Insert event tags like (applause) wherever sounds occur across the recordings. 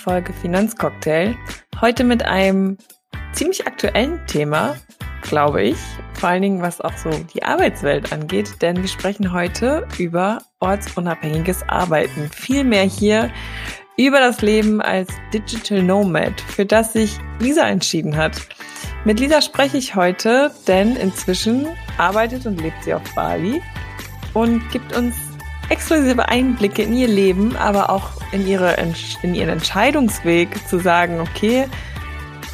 Folge Finanzcocktail. Heute mit einem ziemlich aktuellen Thema, glaube ich. Vor allen Dingen, was auch so die Arbeitswelt angeht, denn wir sprechen heute über ortsunabhängiges Arbeiten. Vielmehr hier über das Leben als Digital Nomad, für das sich Lisa entschieden hat. Mit Lisa spreche ich heute, denn inzwischen arbeitet und lebt sie auf Bali und gibt uns exklusive Einblicke in ihr Leben, aber auch in, ihre, in ihren Entscheidungsweg zu sagen, okay,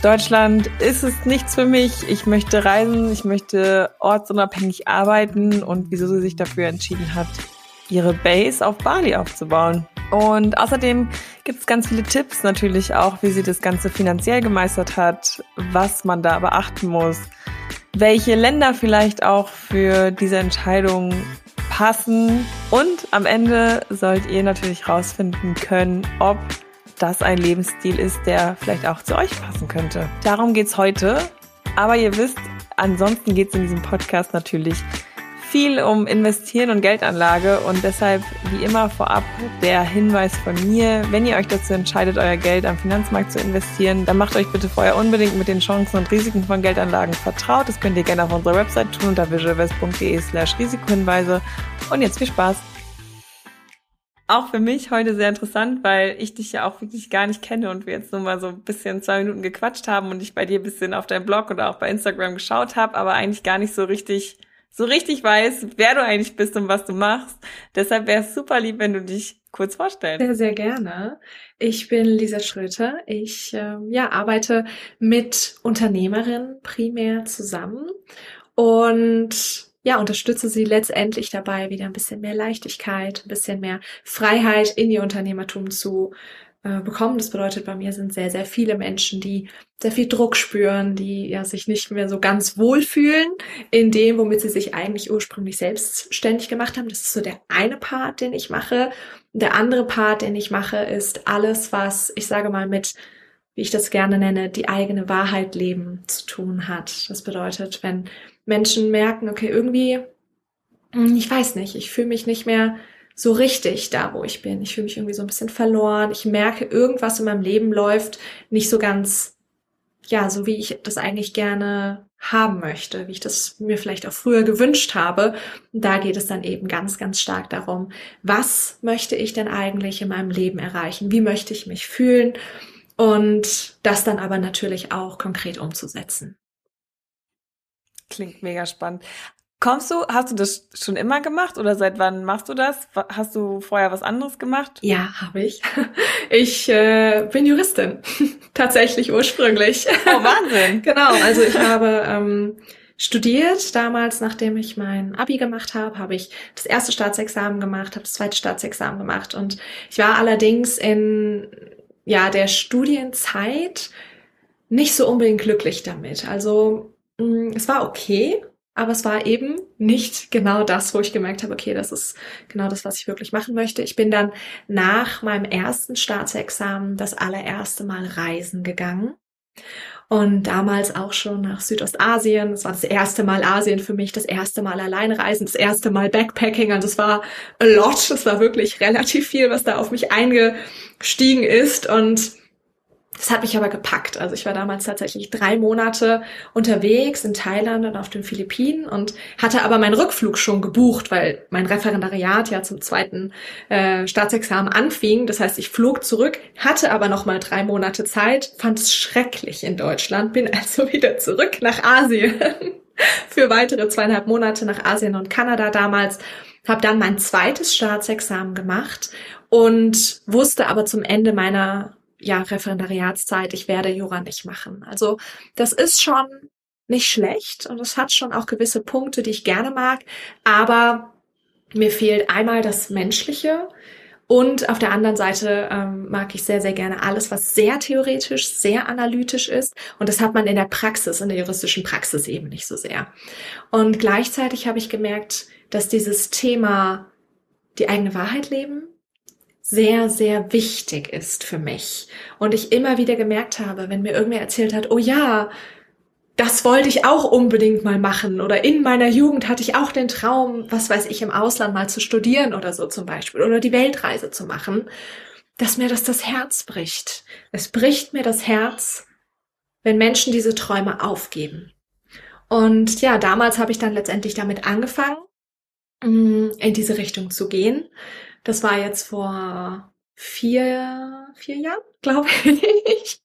Deutschland ist es nichts für mich, ich möchte reisen, ich möchte ortsunabhängig arbeiten und wieso sie sich dafür entschieden hat, ihre Base auf Bali aufzubauen. Und außerdem gibt es ganz viele Tipps natürlich auch, wie sie das Ganze finanziell gemeistert hat, was man da beachten muss, welche Länder vielleicht auch für diese Entscheidung passen. Und am Ende sollt ihr natürlich rausfinden können, ob das ein Lebensstil ist, der vielleicht auch zu euch passen könnte. Darum geht's heute. Aber ihr wisst, ansonsten geht's in diesem Podcast natürlich viel um Investieren und Geldanlage und deshalb wie immer vorab der Hinweis von mir, wenn ihr euch dazu entscheidet, euer Geld am Finanzmarkt zu investieren, dann macht euch bitte vorher unbedingt mit den Chancen und Risiken von Geldanlagen vertraut. Das könnt ihr gerne auf unserer Website tun unter visualvest.de slash Risikohinweise und jetzt viel Spaß! Auch für mich heute sehr interessant, weil ich dich ja auch wirklich gar nicht kenne und wir jetzt nur mal so ein bisschen zwei Minuten gequatscht haben und ich bei dir ein bisschen auf deinem Blog oder auch bei Instagram geschaut habe, aber eigentlich gar nicht so richtig so richtig weiß, wer du eigentlich bist und was du machst. Deshalb wäre es super lieb, wenn du dich kurz vorstellst. Sehr, sehr gerne. Ich bin Lisa Schröter. Ich äh, ja, arbeite mit Unternehmerinnen primär zusammen und ja, unterstütze sie letztendlich dabei, wieder ein bisschen mehr Leichtigkeit, ein bisschen mehr Freiheit in ihr Unternehmertum zu äh, bekommen. Das bedeutet, bei mir sind sehr, sehr viele Menschen, die sehr viel Druck spüren, die ja sich nicht mehr so ganz wohlfühlen in dem, womit sie sich eigentlich ursprünglich selbstständig gemacht haben. Das ist so der eine Part, den ich mache. Der andere Part, den ich mache, ist alles, was ich sage mal mit wie ich das gerne nenne, die eigene Wahrheit leben zu tun hat. Das bedeutet, wenn Menschen merken, okay, irgendwie, hm, ich weiß nicht, ich fühle mich nicht mehr so richtig da, wo ich bin. Ich fühle mich irgendwie so ein bisschen verloren. Ich merke, irgendwas in meinem Leben läuft nicht so ganz, ja, so wie ich das eigentlich gerne haben möchte, wie ich das mir vielleicht auch früher gewünscht habe. Da geht es dann eben ganz, ganz stark darum, was möchte ich denn eigentlich in meinem Leben erreichen? Wie möchte ich mich fühlen? Und das dann aber natürlich auch konkret umzusetzen. Klingt mega spannend. Kommst du, hast du das schon immer gemacht oder seit wann machst du das? Hast du vorher was anderes gemacht? Ja, habe ich. (laughs) Ich äh, bin Juristin, (laughs) tatsächlich ursprünglich. Oh, Wahnsinn. (laughs) genau, also ich habe ähm, studiert. Damals, nachdem ich mein Abi gemacht habe, habe ich das erste Staatsexamen gemacht, habe das zweite Staatsexamen gemacht und ich war allerdings in ja der Studienzeit nicht so unbedingt glücklich damit. Also mm, es war okay, aber es war eben nicht genau das, wo ich gemerkt habe, okay, das ist genau das, was ich wirklich machen möchte. Ich bin dann nach meinem ersten Staatsexamen das allererste Mal reisen gegangen. Und damals auch schon nach Südostasien. Das war das erste Mal Asien für mich, das erste Mal alleine reisen, das erste Mal Backpacking. Und das war a lot. Das war wirklich relativ viel, was da auf mich eingestiegen ist. Und das hat mich aber gepackt. Also ich war damals tatsächlich drei Monate unterwegs in Thailand und auf den Philippinen und hatte aber meinen Rückflug schon gebucht, weil mein Referendariat ja zum zweiten äh, Staatsexamen anfing. Das heißt, ich flog zurück, hatte aber noch mal drei Monate Zeit, fand es schrecklich in Deutschland, bin (laughs) also wieder zurück nach Asien (laughs) für weitere zweieinhalb Monate nach Asien und Kanada damals. Habe dann mein zweites Staatsexamen gemacht und wusste aber zum Ende meiner ja, Referendariatszeit, ich werde Jura nicht machen. Also das ist schon nicht schlecht und es hat schon auch gewisse Punkte, die ich gerne mag, aber mir fehlt einmal das Menschliche und auf der anderen Seite ähm, mag ich sehr, sehr gerne alles, was sehr theoretisch, sehr analytisch ist. Und das hat man in der Praxis, in der juristischen Praxis eben nicht so sehr. Und gleichzeitig habe ich gemerkt, dass dieses Thema die eigene Wahrheit leben, sehr, sehr wichtig ist für mich. Und ich immer wieder gemerkt habe, wenn mir irgendwer erzählt hat, oh ja, das wollte ich auch unbedingt mal machen. Oder in meiner Jugend hatte ich auch den Traum, was weiß ich, im Ausland mal zu studieren oder so zum Beispiel. Oder die Weltreise zu machen. Dass mir das das Herz bricht. Es bricht mir das Herz, wenn Menschen diese Träume aufgeben. Und ja, damals habe ich dann letztendlich damit angefangen, mm, in diese Richtung zu gehen. Das war jetzt vor vier, vier Jahren, (laughs) glaube ich.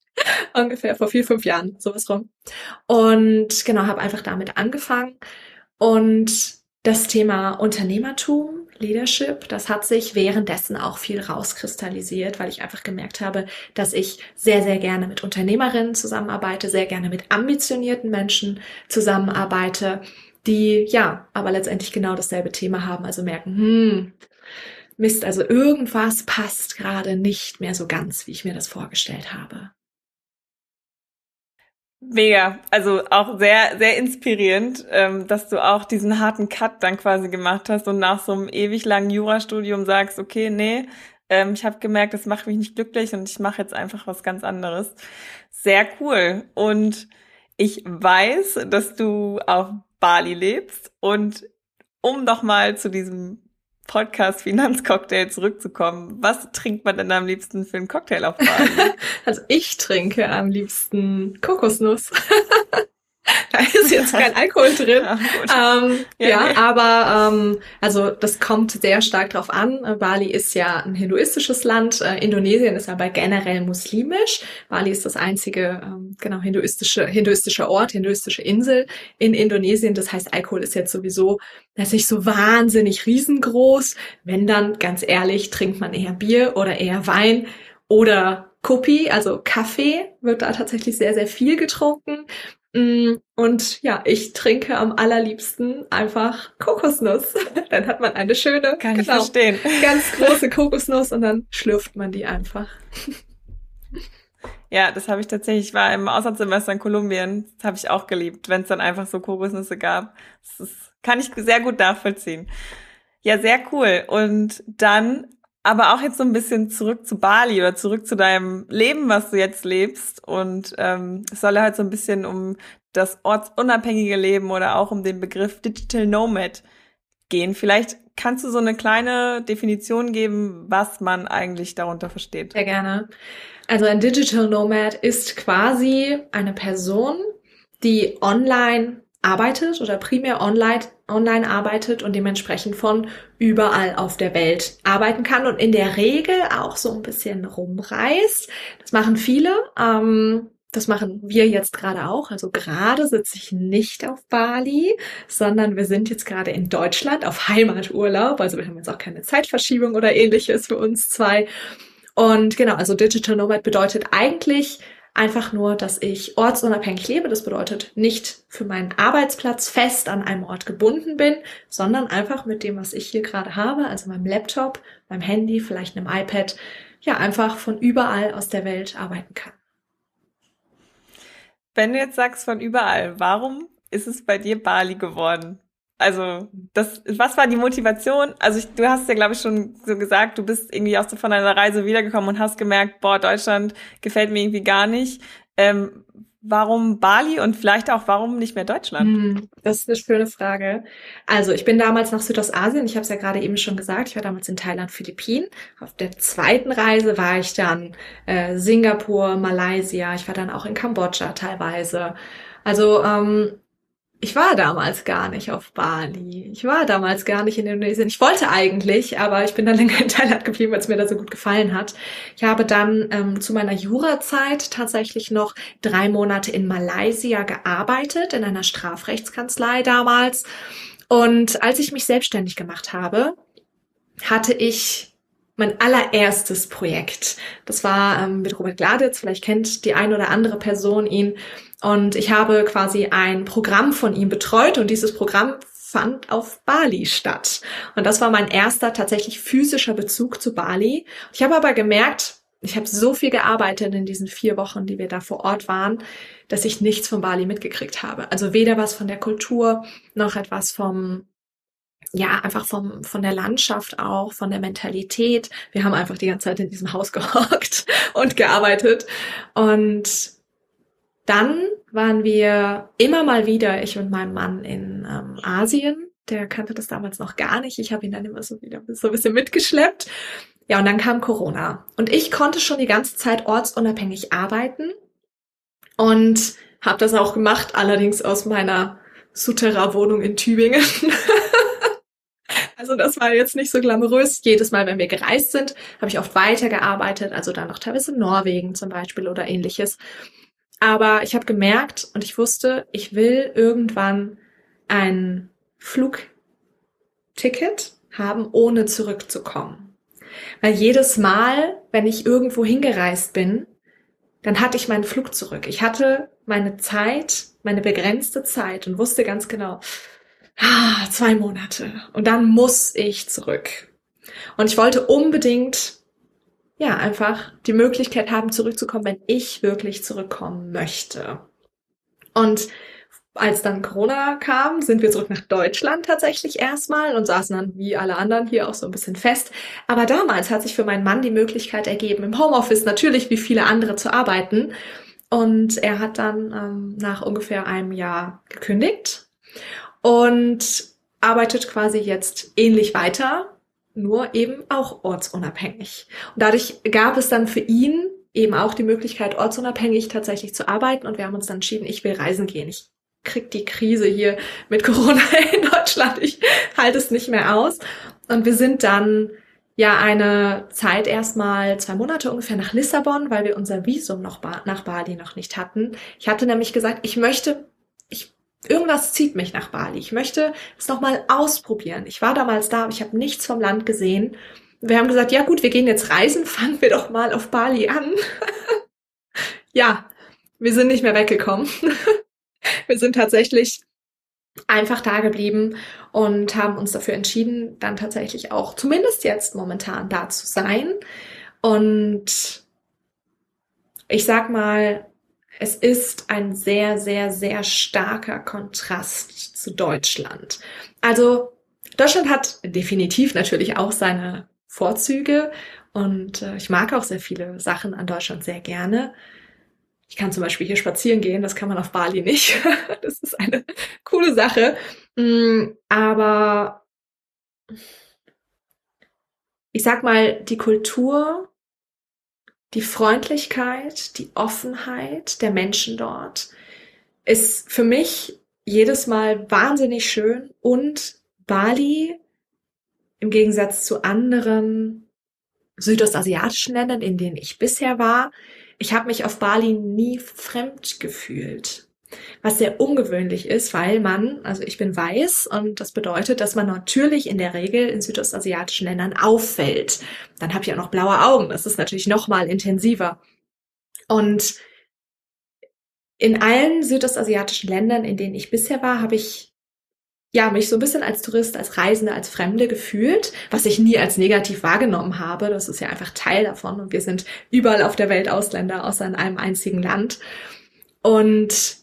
Ungefähr vor vier, fünf Jahren, sowas rum. Und genau, habe einfach damit angefangen. Und das Thema Unternehmertum, Leadership, das hat sich währenddessen auch viel rauskristallisiert, weil ich einfach gemerkt habe, dass ich sehr, sehr gerne mit Unternehmerinnen zusammenarbeite, sehr gerne mit ambitionierten Menschen zusammenarbeite, die ja, aber letztendlich genau dasselbe Thema haben, also merken, hm, Mist, also irgendwas passt gerade nicht mehr so ganz, wie ich mir das vorgestellt habe. Mega, also auch sehr, sehr inspirierend, ähm, dass du auch diesen harten Cut dann quasi gemacht hast und nach so einem ewig langen Jurastudium sagst, okay, nee, ähm, ich habe gemerkt, das macht mich nicht glücklich und ich mache jetzt einfach was ganz anderes. Sehr cool. Und ich weiß, dass du auf Bali lebst und um doch mal zu diesem Podcast Finanzcocktail zurückzukommen, was trinkt man denn am liebsten für einen Cocktail auf Bali? (laughs) also ich trinke am liebsten Kokosnuss. (laughs) da ist jetzt kein Alkohol drin. Ja, ähm, ja, ja nee. aber ähm, also das kommt sehr stark drauf an. Bali ist ja ein hinduistisches Land. Äh, Indonesien ist aber generell muslimisch. Bali ist das einzige ähm, genau hinduistische hinduistische Ort, hinduistische Insel in Indonesien. Das heißt, Alkohol ist jetzt sowieso das nicht so wahnsinnig riesengroß. Wenn dann, ganz ehrlich, trinkt man eher Bier oder eher Wein oder Kopi, also Kaffee, wird da tatsächlich sehr, sehr viel getrunken. Mm, und ja, ich trinke am allerliebsten einfach Kokosnuss. (laughs) Dann hat man eine schöne, Kann genau, ich verstehen. (laughs) ganz große Kokosnuss und dann schlürft man die einfach. Ja, das habe ich tatsächlich. Ich war im Auslandssemester in Kolumbien. Das habe ich auch geliebt, wenn es dann einfach so Kokosnüsse gab. Das ist, kann ich sehr gut nachvollziehen. Ja, sehr cool. Und dann aber auch jetzt so ein bisschen zurück zu Bali oder zurück zu deinem Leben, was du jetzt lebst. Und ähm, es soll ja halt so ein bisschen um das ortsunabhängige Leben oder auch um den Begriff Digital Nomad gehen. Vielleicht kannst du so eine kleine Definition geben, was man eigentlich darunter versteht. Sehr gerne. Also ein Digital Nomad ist quasi eine Person, die online arbeitet oder primär online, online arbeitet und dementsprechend von überall auf der Welt arbeiten kann und in der Regel auch so ein bisschen rumreist. Das machen viele. Ähm, das machen wir jetzt gerade auch. Also gerade sitze ich nicht auf Bali, sondern wir sind jetzt gerade in Deutschland auf Heimaturlaub. Also wir haben jetzt auch keine Zeitverschiebung oder ähnliches für uns zwei. Und genau, also Digital Nomad bedeutet eigentlich einfach nur, dass ich ortsunabhängig lebe. Das bedeutet nicht für meinen Arbeitsplatz fest an einem Ort gebunden bin, sondern einfach mit dem, was ich hier gerade habe, also meinem Laptop, meinem Handy, vielleicht einem iPad, ja, einfach von überall aus der Welt arbeiten kann. Wenn du jetzt sagst von überall, warum ist es bei dir Bali geworden? Also, das, was war die Motivation? Also, ich, du hast ja, glaube ich, schon so gesagt, du bist irgendwie auch so von deiner Reise wiedergekommen und hast gemerkt, boah, Deutschland gefällt mir irgendwie gar nicht. Ähm, warum Bali und vielleicht auch warum nicht mehr Deutschland? Hm, das ist eine schöne Frage. Also, ich bin damals nach Südostasien, ich habe es ja gerade eben schon gesagt, ich war damals in Thailand, Philippinen. Auf der zweiten Reise war ich dann äh, Singapur, Malaysia, ich war dann auch in Kambodscha teilweise. Also ähm, ich war damals gar nicht auf Bali. Ich war damals gar nicht in Indonesien. Ich wollte eigentlich, aber ich bin dann (laughs) länger in Thailand geblieben, weil es mir da so gut gefallen hat. Ich habe dann ähm, zu meiner Jurazeit tatsächlich noch drei Monate in Malaysia gearbeitet, in einer Strafrechtskanzlei damals. Und als ich mich selbstständig gemacht habe, hatte ich mein allererstes Projekt. Das war ähm, mit Robert Gladitz. Vielleicht kennt die eine oder andere Person ihn. Und ich habe quasi ein Programm von ihm betreut und dieses Programm fand auf Bali statt. Und das war mein erster tatsächlich physischer Bezug zu Bali. Ich habe aber gemerkt, ich habe so viel gearbeitet in diesen vier Wochen, die wir da vor Ort waren, dass ich nichts von Bali mitgekriegt habe. Also weder was von der Kultur noch etwas vom ja, einfach vom, von der Landschaft auch, von der Mentalität. Wir haben einfach die ganze Zeit in diesem Haus gehockt (laughs) und gearbeitet. Und dann waren wir immer mal wieder, ich und mein Mann, in ähm, Asien. Der kannte das damals noch gar nicht. Ich habe ihn dann immer so wieder so ein bisschen mitgeschleppt. Ja, und dann kam Corona. Und ich konnte schon die ganze Zeit ortsunabhängig arbeiten und habe das auch gemacht, allerdings aus meiner Souterrain-Wohnung in Tübingen. (laughs) also das war jetzt nicht so glamourös. Jedes Mal, wenn wir gereist sind, habe ich oft weitergearbeitet, also dann noch teilweise in Norwegen zum Beispiel oder ähnliches. Aber ich habe gemerkt und ich wusste, ich will irgendwann ein Flugticket haben, ohne zurückzukommen. Weil jedes Mal, wenn ich irgendwo hingereist bin, dann hatte ich meinen Flug zurück. Ich hatte meine Zeit, meine begrenzte Zeit und wusste ganz genau, ah, zwei Monate und dann muss ich zurück. Und ich wollte unbedingt, ja, einfach die Möglichkeit haben, zurückzukommen, wenn ich wirklich zurückkommen möchte. Und als dann Corona kam, sind wir zurück nach Deutschland tatsächlich erstmal und saßen dann wie alle anderen hier auch so ein bisschen fest. Aber damals hat sich für meinen Mann die Möglichkeit ergeben, im Homeoffice natürlich wie viele andere zu arbeiten. Und er hat dann ähm, nach ungefähr einem Jahr gekündigt und arbeitet quasi jetzt ähnlich weiter, nur eben auch ortsunabhängig. Und dadurch gab es dann für ihn eben auch die Möglichkeit, ortsunabhängig tatsächlich zu arbeiten. Und wir haben uns dann entschieden, ich will reisen gehen. Ich krieg die Krise hier mit Corona (laughs) in Deutschland. Ich halte es nicht mehr aus. Und wir sind dann ja eine Zeit erstmal zwei Monate ungefähr nach Lissabon, weil wir unser Visum noch nach Bali noch nicht hatten. Ich hatte nämlich gesagt, ich möchte, irgendwas zieht mich nach Bali. Ich möchte es noch mal ausprobieren. Ich war damals da, aber ich habe nichts vom Land gesehen. Wir haben gesagt, ja gut, wir gehen jetzt reisen, (laughs) fangen wir doch mal auf Bali an. (laughs) ja, wir sind nicht mehr weggekommen. (laughs) wir sind tatsächlich einfach da geblieben und haben uns dafür entschieden, dann tatsächlich auch zumindest jetzt momentan da zu sein. Und ich sag mal, es ist ein sehr, sehr, sehr starker Kontrast zu Deutschland. Also Deutschland hat definitiv natürlich auch seine Vorzüge und äh, ich mag auch sehr viele Sachen an Deutschland sehr gerne. Ich kann zum Beispiel hier spazieren gehen, das kann man auf Bali nicht. (laughs) das ist eine coole Sache. Mm, aber ich sag mal, die Kultur, die Freundlichkeit, die Offenheit der Menschen dort ist für mich jedes Mal wahnsinnig schön und Bali im Gegensatz zu anderen südostasiatischen Ländern, in denen ich bisher war, ich habe mich auf Bali nie fremd gefühlt. Was sehr ungewöhnlich ist, weil man, also ich bin weiß und das bedeutet, dass man natürlich in der Regel in südostasiatischen Ländern auffällt. Dann habe ich auch noch blaue Augen, das ist natürlich noch mal intensiver. Und in allen südostasiatischen Ländern, in denen ich bisher war, habe ich ja, mich so ein bisschen als Tourist, als Reisende, als Fremde gefühlt, was ich nie als negativ wahrgenommen habe. Das ist ja einfach Teil davon und wir sind überall auf der Welt Ausländer, außer in einem einzigen Land. Und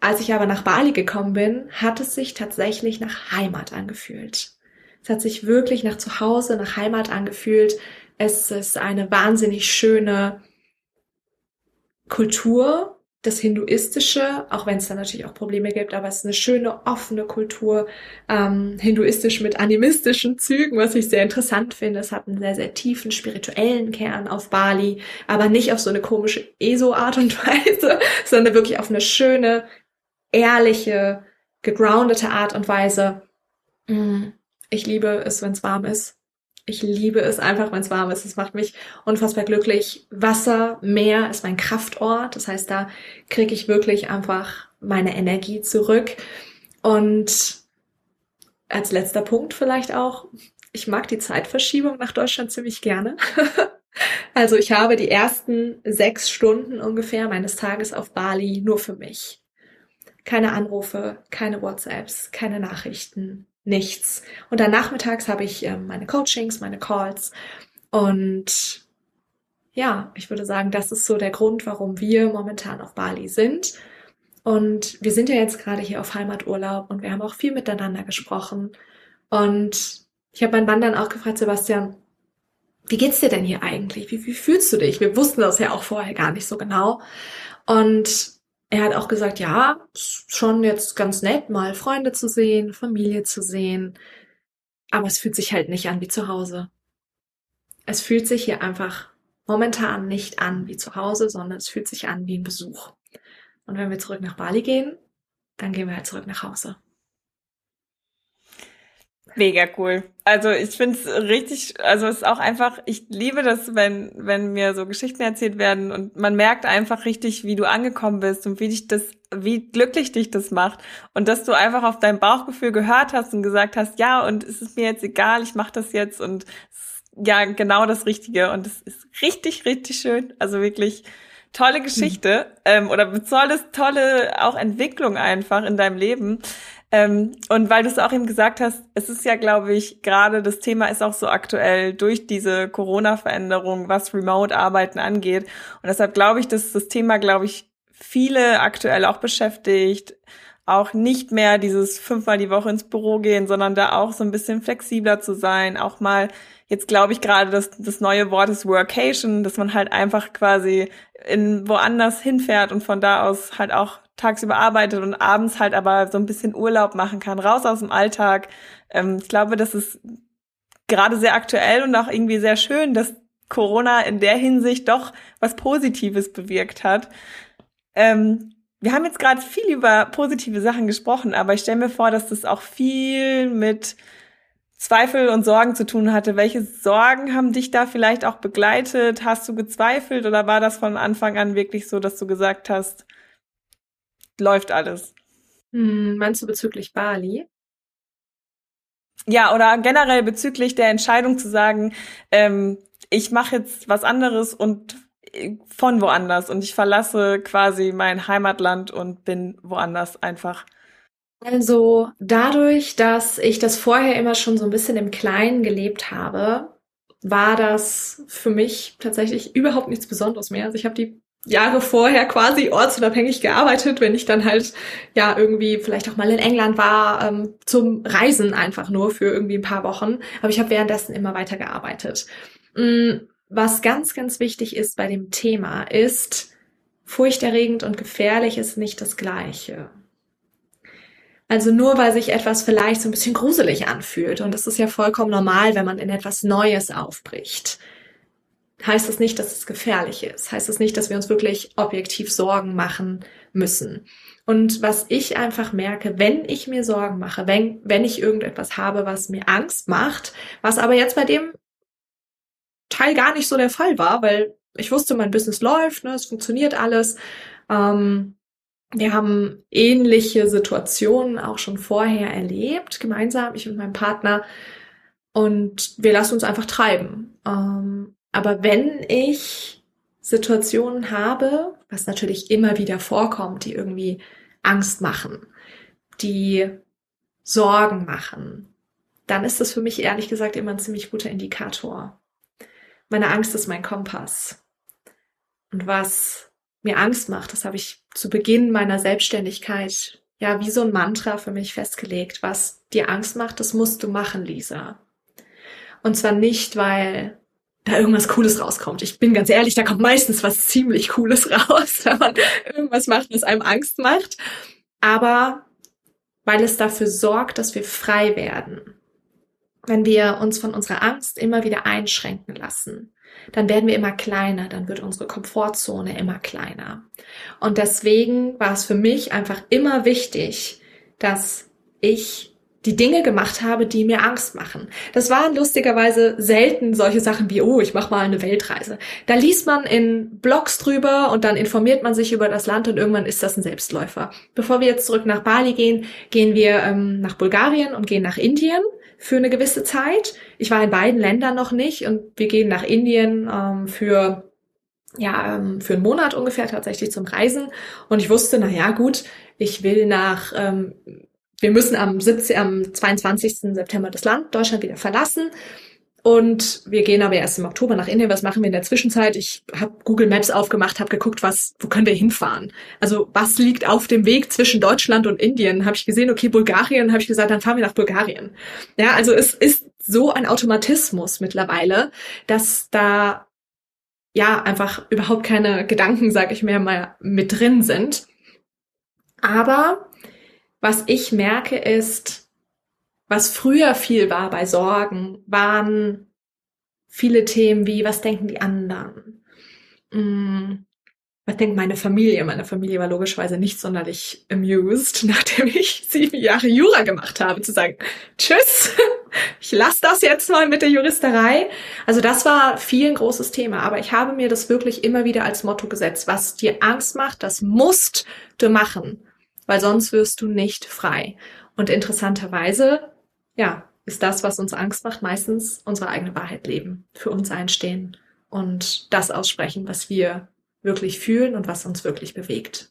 als ich aber nach Bali gekommen bin, hat es sich tatsächlich nach Heimat angefühlt. Es hat sich wirklich nach Zuhause, nach Heimat angefühlt. Es ist eine wahnsinnig schöne Kultur, das Hinduistische, auch wenn es da natürlich auch Probleme gibt, aber es ist eine schöne, offene Kultur, ähm, hinduistisch mit animistischen Zügen, was ich sehr interessant finde. Es hat einen sehr, sehr tiefen spirituellen Kern auf Bali, aber nicht auf so eine komische ESO-Art und (laughs) Weise, sondern wirklich auf eine schöne, ehrliche, gegroundete Art und Weise. Mm, ich liebe es, wenn es warm ist. Ich liebe es einfach, wenn es warm ist. Es macht mich unfassbar glücklich. Wasser, Meer ist mein Kraftort. Das heißt, da kriege ich wirklich einfach meine Energie zurück. Und als letzter Punkt vielleicht auch, ich mag die Zeitverschiebung nach Deutschland ziemlich gerne. (laughs) also ich habe die ersten sechs Stunden ungefähr meines Tages auf Bali nur für mich. Keine Anrufe, keine WhatsApps, keine Nachrichten, nichts. Und dann nachmittags habe ich ähm, meine Coachings, meine Calls und ja, ich würde sagen, das ist so der Grund, warum wir momentan auf Bali sind. Und wir sind ja jetzt gerade hier auf Heimaturlaub und wir haben auch viel miteinander gesprochen. Und ich habe meinen Mann dann auch gefragt, Sebastian, wie geht's dir denn hier eigentlich? Wie, wie fühlst du dich? Wir wussten das ja auch vorher gar nicht so genau. Und er hat auch gesagt, ja, schon jetzt ganz nett, mal Freunde zu sehen, Familie zu sehen. Aber es fühlt sich halt nicht an wie zu Hause. Es fühlt sich hier einfach momentan nicht an wie zu Hause, sondern es fühlt sich an wie ein Besuch. Und wenn wir zurück nach Bali gehen, dann gehen wir halt zurück nach Hause. Mega cool. Also ich finde es richtig, also es ist auch einfach, ich liebe das, wenn, wenn mir so Geschichten erzählt werden und man merkt einfach richtig, wie du angekommen bist und wie dich das, wie glücklich dich das macht. Und dass du einfach auf dein Bauchgefühl gehört hast und gesagt hast, ja, und es ist mir jetzt egal, ich mache das jetzt und ja, genau das Richtige. Und es ist richtig, richtig schön. Also wirklich tolle Geschichte mhm. ähm, oder tolles, tolle auch Entwicklung einfach in deinem Leben. Ähm, und weil du es auch eben gesagt hast, es ist ja, glaube ich, gerade das Thema ist auch so aktuell durch diese Corona-Veränderung, was Remote-Arbeiten angeht. Und deshalb glaube ich, dass das Thema, glaube ich, viele aktuell auch beschäftigt, auch nicht mehr dieses fünfmal die Woche ins Büro gehen, sondern da auch so ein bisschen flexibler zu sein, auch mal Jetzt glaube ich gerade, dass das neue Wort ist Workation, dass man halt einfach quasi in woanders hinfährt und von da aus halt auch tagsüber arbeitet und abends halt aber so ein bisschen Urlaub machen kann, raus aus dem Alltag. Ähm, ich glaube, das ist gerade sehr aktuell und auch irgendwie sehr schön, dass Corona in der Hinsicht doch was Positives bewirkt hat. Ähm, wir haben jetzt gerade viel über positive Sachen gesprochen, aber ich stelle mir vor, dass das auch viel mit Zweifel und Sorgen zu tun hatte. Welche Sorgen haben dich da vielleicht auch begleitet? Hast du gezweifelt oder war das von Anfang an wirklich so, dass du gesagt hast, läuft alles? Hm, meinst du bezüglich Bali? Ja, oder generell bezüglich der Entscheidung zu sagen, ähm, ich mache jetzt was anderes und äh, von woanders und ich verlasse quasi mein Heimatland und bin woanders einfach. Also dadurch, dass ich das vorher immer schon so ein bisschen im Kleinen gelebt habe, war das für mich tatsächlich überhaupt nichts Besonderes mehr. Also ich habe die Jahre vorher quasi ortsunabhängig gearbeitet, wenn ich dann halt ja irgendwie vielleicht auch mal in England war ähm, zum Reisen einfach nur für irgendwie ein paar Wochen. Aber ich habe währenddessen immer weiter gearbeitet. Mm, was ganz, ganz wichtig ist bei dem Thema ist, furchterregend und gefährlich ist nicht das Gleiche. Also nur weil sich etwas vielleicht so ein bisschen gruselig anfühlt, und das ist ja vollkommen normal, wenn man in etwas Neues aufbricht, heißt das nicht, dass es gefährlich ist. Heißt das nicht, dass wir uns wirklich objektiv Sorgen machen müssen. Und was ich einfach merke, wenn ich mir Sorgen mache, wenn, wenn ich irgendetwas habe, was mir Angst macht, was aber jetzt bei dem Teil gar nicht so der Fall war, weil ich wusste, mein Business läuft, ne, es funktioniert alles. Ähm, wir haben ähnliche Situationen auch schon vorher erlebt, gemeinsam, ich und mein Partner. Und wir lassen uns einfach treiben. Ähm, aber wenn ich Situationen habe, was natürlich immer wieder vorkommt, die irgendwie Angst machen, die Sorgen machen, dann ist das für mich ehrlich gesagt immer ein ziemlich guter Indikator. Meine Angst ist mein Kompass. Und was mir Angst macht. Das habe ich zu Beginn meiner Selbstständigkeit ja wie so ein Mantra für mich festgelegt. Was dir Angst macht, das musst du machen, Lisa. Und zwar nicht, weil da irgendwas Cooles rauskommt. Ich bin ganz ehrlich, da kommt meistens was ziemlich Cooles raus, (laughs) wenn man irgendwas macht, was einem Angst macht. Aber weil es dafür sorgt, dass wir frei werden. Wenn wir uns von unserer Angst immer wieder einschränken lassen dann werden wir immer kleiner, dann wird unsere Komfortzone immer kleiner. Und deswegen war es für mich einfach immer wichtig, dass ich die Dinge gemacht habe, die mir Angst machen. Das waren lustigerweise selten solche Sachen wie, oh, ich mache mal eine Weltreise. Da liest man in Blogs drüber und dann informiert man sich über das Land und irgendwann ist das ein Selbstläufer. Bevor wir jetzt zurück nach Bali gehen, gehen wir ähm, nach Bulgarien und gehen nach Indien für eine gewisse Zeit. Ich war in beiden Ländern noch nicht und wir gehen nach Indien ähm, für ja, ähm, für einen Monat ungefähr tatsächlich zum Reisen. Und ich wusste, na ja, gut, ich will nach, ähm, wir müssen am 17, am 22. September das Land Deutschland wieder verlassen. Und wir gehen aber erst im Oktober nach Indien. Was machen wir in der Zwischenzeit? Ich habe Google Maps aufgemacht, habe geguckt, was, wo können wir hinfahren? Also was liegt auf dem Weg zwischen Deutschland und Indien? Habe ich gesehen, okay, Bulgarien. Habe ich gesagt, dann fahren wir nach Bulgarien. Ja, also es ist so ein Automatismus mittlerweile, dass da ja einfach überhaupt keine Gedanken, sag ich mir mal, mit drin sind. Aber was ich merke ist, was früher viel war bei Sorgen, waren viele Themen wie, was denken die anderen? Hm, was denkt meine Familie? Meine Familie war logischerweise nicht sonderlich amused, (laughs) nachdem ich sieben Jahre Jura gemacht habe, zu sagen, tschüss, (laughs) ich lasse das jetzt mal mit der Juristerei. Also das war viel ein großes Thema, aber ich habe mir das wirklich immer wieder als Motto gesetzt. Was dir Angst macht, das musst du machen, weil sonst wirst du nicht frei. Und interessanterweise, ja, ist das, was uns Angst macht, meistens unsere eigene Wahrheit leben, für uns einstehen und das aussprechen, was wir wirklich fühlen und was uns wirklich bewegt.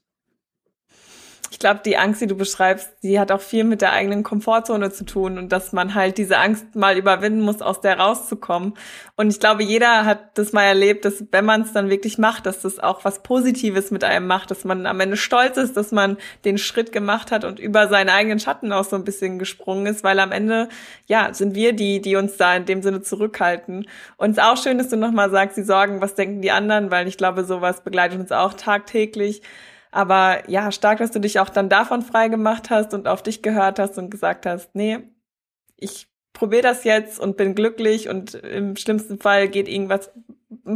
Ich glaube, die Angst, die du beschreibst, die hat auch viel mit der eigenen Komfortzone zu tun und dass man halt diese Angst mal überwinden muss, aus der rauszukommen. Und ich glaube, jeder hat das mal erlebt, dass wenn man es dann wirklich macht, dass das auch was Positives mit einem macht, dass man am Ende stolz ist, dass man den Schritt gemacht hat und über seinen eigenen Schatten auch so ein bisschen gesprungen ist, weil am Ende, ja, sind wir die, die uns da in dem Sinne zurückhalten. Und es ist auch schön, dass du nochmal sagst, sie sorgen, was denken die anderen, weil ich glaube, sowas begleitet uns auch tagtäglich aber ja, stark, dass du dich auch dann davon frei gemacht hast und auf dich gehört hast und gesagt hast, nee, ich probiere das jetzt und bin glücklich und im schlimmsten Fall geht irgendwas.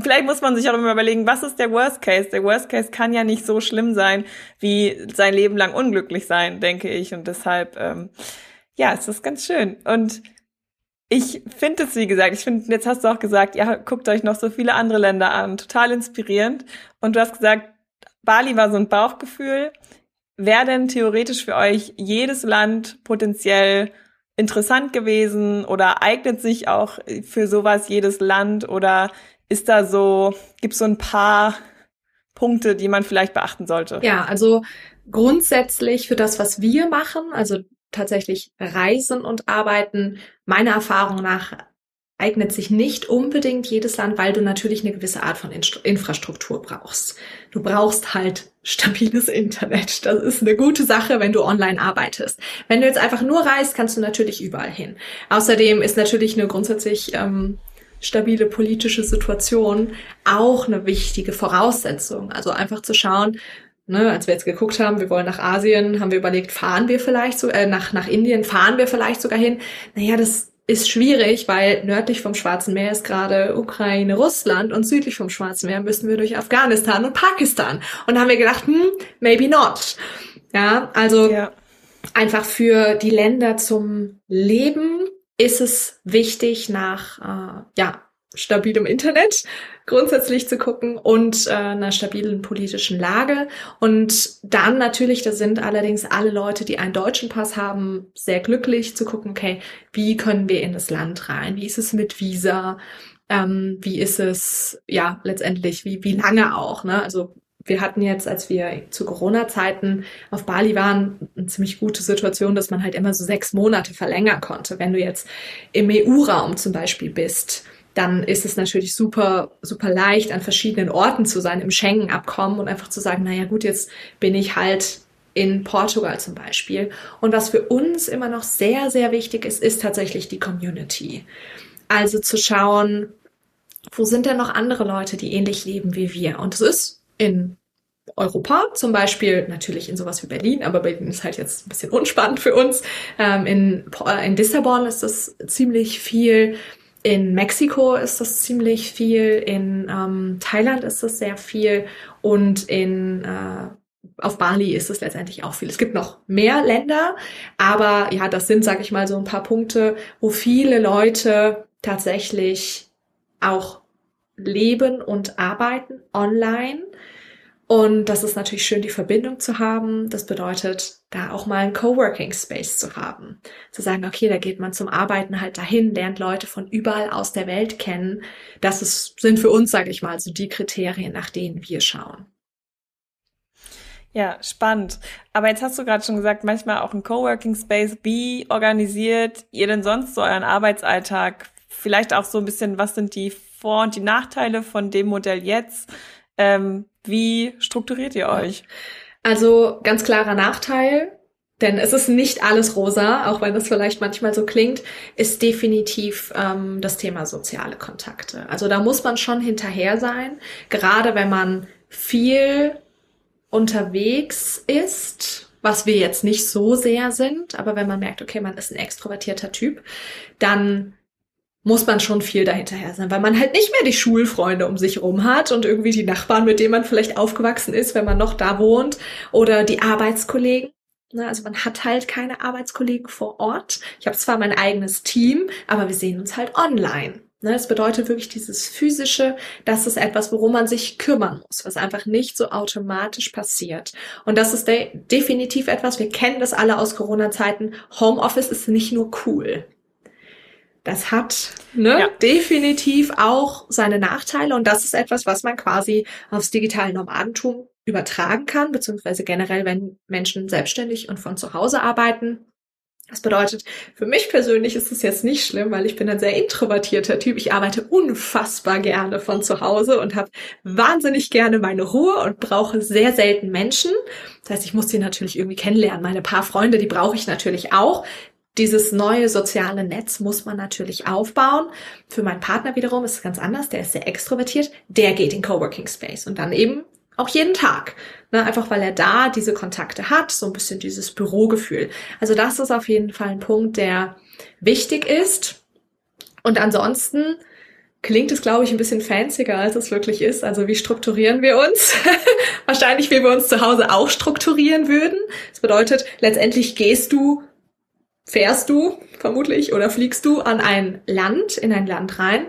Vielleicht muss man sich auch immer überlegen, was ist der Worst Case? Der Worst Case kann ja nicht so schlimm sein, wie sein Leben lang unglücklich sein, denke ich. Und deshalb, ähm, ja, es ist ganz schön. Und ich finde es, wie gesagt, ich finde, jetzt hast du auch gesagt, ja, guckt euch noch so viele andere Länder an, total inspirierend. Und du hast gesagt, Bali war so ein Bauchgefühl. Wäre denn theoretisch für euch jedes Land potenziell interessant gewesen oder eignet sich auch für sowas jedes Land oder ist da so, gibt es so ein paar Punkte, die man vielleicht beachten sollte? Ja, also grundsätzlich für das, was wir machen, also tatsächlich Reisen und Arbeiten, meiner Erfahrung nach eignet sich nicht unbedingt jedes Land, weil du natürlich eine gewisse Art von Infrastruktur brauchst. Du brauchst halt stabiles Internet. Das ist eine gute Sache, wenn du online arbeitest. Wenn du jetzt einfach nur reist, kannst du natürlich überall hin. Außerdem ist natürlich eine grundsätzlich ähm, stabile politische Situation auch eine wichtige Voraussetzung. Also einfach zu schauen, Ne, als wir jetzt geguckt haben, wir wollen nach Asien, haben wir überlegt, fahren wir vielleicht so, äh, nach, nach Indien, fahren wir vielleicht sogar hin. Naja, das ist schwierig, weil nördlich vom Schwarzen Meer ist gerade Ukraine, Russland und südlich vom Schwarzen Meer müssen wir durch Afghanistan und Pakistan. Und haben wir gedacht, hm, maybe not. Ja, also ja. einfach für die Länder zum Leben ist es wichtig, nach äh, ja, stabilem Internet grundsätzlich zu gucken und äh, einer stabilen politischen Lage. Und dann natürlich, da sind allerdings alle Leute, die einen deutschen Pass haben, sehr glücklich zu gucken, okay, wie können wir in das Land rein? Wie ist es mit Visa? Ähm, wie ist es, ja, letztendlich, wie, wie lange auch, ne? Also wir hatten jetzt, als wir zu Corona-Zeiten auf Bali waren, eine ziemlich gute Situation, dass man halt immer so sechs Monate verlängern konnte. Wenn du jetzt im EU-Raum zum Beispiel bist, dann ist es natürlich super, super leicht, an verschiedenen Orten zu sein im Schengen-Abkommen und einfach zu sagen, naja gut, jetzt bin ich halt in Portugal zum Beispiel. Und was für uns immer noch sehr, sehr wichtig ist, ist tatsächlich die Community. Also zu schauen, wo sind denn noch andere Leute, die ähnlich leben wie wir? Und es ist in Europa, zum Beispiel natürlich in sowas wie Berlin, aber Berlin ist halt jetzt ein bisschen unspannend für uns. Ähm, in, in Lissabon ist das ziemlich viel. In Mexiko ist das ziemlich viel, in ähm, Thailand ist das sehr viel und in äh, auf Bali ist es letztendlich auch viel. Es gibt noch mehr Länder, aber ja, das sind, sag ich mal, so ein paar Punkte, wo viele Leute tatsächlich auch leben und arbeiten online und das ist natürlich schön, die Verbindung zu haben. Das bedeutet, da auch mal einen Coworking Space zu haben. Zu sagen, okay, da geht man zum Arbeiten halt dahin, lernt Leute von überall aus der Welt kennen. Das ist, sind für uns, sage ich mal, so die Kriterien, nach denen wir schauen. Ja, spannend. Aber jetzt hast du gerade schon gesagt, manchmal auch ein Coworking Space. Wie organisiert ihr denn sonst so euren Arbeitsalltag? Vielleicht auch so ein bisschen, was sind die Vor- und die Nachteile von dem Modell jetzt? Ähm, wie strukturiert ihr euch? Also ganz klarer Nachteil, denn es ist nicht alles rosa, auch wenn das vielleicht manchmal so klingt, ist definitiv ähm, das Thema soziale Kontakte. Also da muss man schon hinterher sein, gerade wenn man viel unterwegs ist was wir jetzt nicht so sehr sind, aber wenn man merkt, okay, man ist ein extrovertierter Typ, dann muss man schon viel dahinterher sein, weil man halt nicht mehr die Schulfreunde um sich rum hat und irgendwie die Nachbarn, mit denen man vielleicht aufgewachsen ist, wenn man noch da wohnt, oder die Arbeitskollegen. Also man hat halt keine Arbeitskollegen vor Ort. Ich habe zwar mein eigenes Team, aber wir sehen uns halt online. Das bedeutet wirklich dieses physische, das ist etwas, worum man sich kümmern muss, was einfach nicht so automatisch passiert. Und das ist de definitiv etwas, wir kennen das alle aus Corona-Zeiten. Homeoffice ist nicht nur cool das hat ne, ja. definitiv auch seine Nachteile und das ist etwas, was man quasi aufs digitale Nomadentum übertragen kann, beziehungsweise generell, wenn Menschen selbstständig und von zu Hause arbeiten. Das bedeutet, für mich persönlich ist es jetzt nicht schlimm, weil ich bin ein sehr introvertierter Typ. Ich arbeite unfassbar gerne von zu Hause und habe wahnsinnig gerne meine Ruhe und brauche sehr selten Menschen. Das heißt, ich muss sie natürlich irgendwie kennenlernen. Meine paar Freunde, die brauche ich natürlich auch dieses neue soziale Netz muss man natürlich aufbauen. Für meinen Partner wiederum ist es ganz anders. Der ist sehr extrovertiert. Der geht in Coworking Space und dann eben auch jeden Tag. Ne, einfach weil er da diese Kontakte hat, so ein bisschen dieses Bürogefühl. Also das ist auf jeden Fall ein Punkt, der wichtig ist. Und ansonsten klingt es, glaube ich, ein bisschen fancier, als es wirklich ist. Also wie strukturieren wir uns? (laughs) Wahrscheinlich, wie wir uns zu Hause auch strukturieren würden. Das bedeutet, letztendlich gehst du fährst du vermutlich oder fliegst du an ein Land, in ein Land rein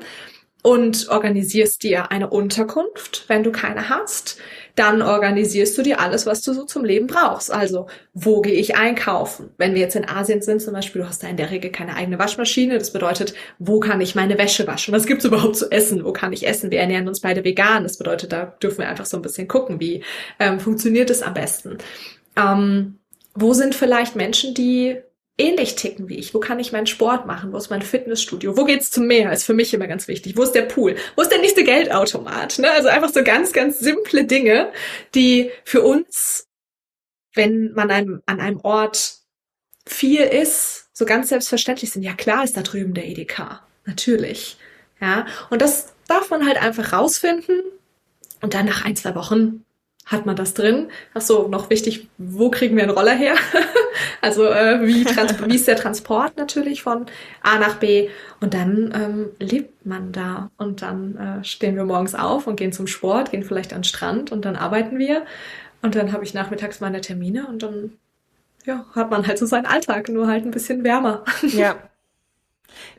und organisierst dir eine Unterkunft, wenn du keine hast. Dann organisierst du dir alles, was du so zum Leben brauchst. Also, wo gehe ich einkaufen? Wenn wir jetzt in Asien sind zum Beispiel, du hast da in der Regel keine eigene Waschmaschine. Das bedeutet, wo kann ich meine Wäsche waschen? Was gibt's überhaupt zu essen? Wo kann ich essen? Wir ernähren uns beide vegan. Das bedeutet, da dürfen wir einfach so ein bisschen gucken, wie ähm, funktioniert es am besten. Ähm, wo sind vielleicht Menschen, die ähnlich ticken wie ich? Wo kann ich meinen Sport machen? Wo ist mein Fitnessstudio? Wo geht's zum Meer? Ist für mich immer ganz wichtig. Wo ist der Pool? Wo ist der nächste Geldautomat? Ne? Also einfach so ganz, ganz simple Dinge, die für uns, wenn man einem, an einem Ort viel ist, so ganz selbstverständlich sind. Ja, klar ist da drüben der EDK. Natürlich. Ja. Und das darf man halt einfach rausfinden. Und dann nach ein, zwei Wochen hat man das drin? Ach so, noch wichtig, wo kriegen wir einen Roller her? (laughs) also äh, wie, (laughs) wie ist der Transport natürlich von A nach B? Und dann ähm, lebt man da und dann äh, stehen wir morgens auf und gehen zum Sport, gehen vielleicht an den Strand und dann arbeiten wir und dann habe ich nachmittags meine Termine und dann ja, hat man halt so seinen Alltag, nur halt ein bisschen wärmer. (laughs) Ja.